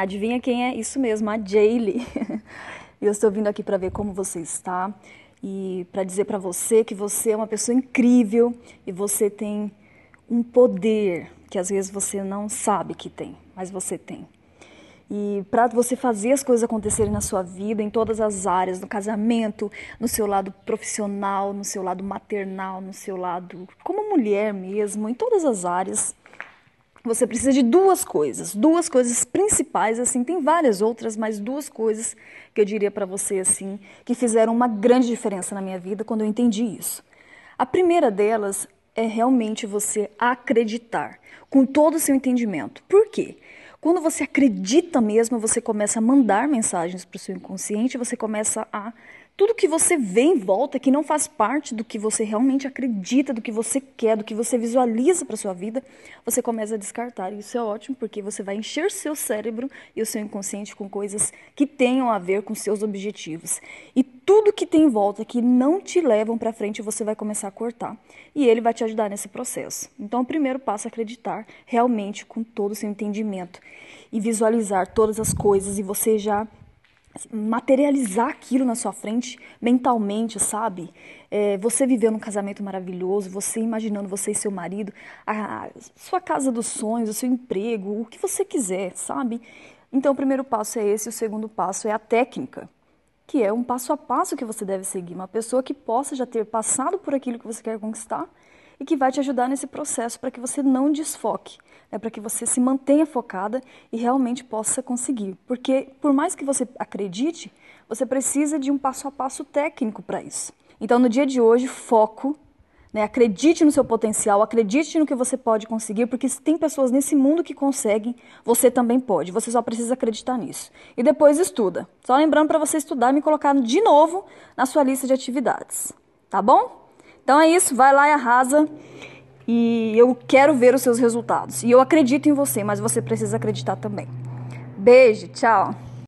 Adivinha quem é? Isso mesmo, a Jaylee. Eu estou vindo aqui para ver como você está e para dizer para você que você é uma pessoa incrível e você tem um poder que às vezes você não sabe que tem, mas você tem. E para você fazer as coisas acontecerem na sua vida, em todas as áreas, no casamento, no seu lado profissional, no seu lado maternal, no seu lado como mulher mesmo, em todas as áreas, você precisa de duas coisas, duas coisas principais, assim, tem várias outras, mas duas coisas que eu diria para você, assim, que fizeram uma grande diferença na minha vida quando eu entendi isso. A primeira delas é realmente você acreditar, com todo o seu entendimento. Por quê? Quando você acredita mesmo, você começa a mandar mensagens para o seu inconsciente, você começa a tudo que você vê em volta que não faz parte do que você realmente acredita, do que você quer, do que você visualiza para sua vida, você começa a descartar. E isso é ótimo porque você vai encher seu cérebro e o seu inconsciente com coisas que tenham a ver com seus objetivos. E tudo que tem em volta que não te levam para frente, você vai começar a cortar. E ele vai te ajudar nesse processo. Então, o primeiro passo é acreditar realmente com todo o seu entendimento e visualizar todas as coisas e você já materializar aquilo na sua frente mentalmente, sabe? É, você vivendo um casamento maravilhoso, você imaginando você e seu marido, a sua casa dos sonhos, o seu emprego, o que você quiser, sabe? Então, o primeiro passo é esse, o segundo passo é a técnica, que é um passo a passo que você deve seguir. Uma pessoa que possa já ter passado por aquilo que você quer conquistar e que vai te ajudar nesse processo para que você não desfoque, né, para que você se mantenha focada e realmente possa conseguir. Porque, por mais que você acredite, você precisa de um passo a passo técnico para isso. Então, no dia de hoje, foco. Né, acredite no seu potencial, acredite no que você pode conseguir, porque se tem pessoas nesse mundo que conseguem, você também pode. Você só precisa acreditar nisso. E depois estuda. Só lembrando para você estudar e me colocar de novo na sua lista de atividades. Tá bom? Então é isso, vai lá e arrasa. E eu quero ver os seus resultados. E eu acredito em você, mas você precisa acreditar também. Beijo, tchau.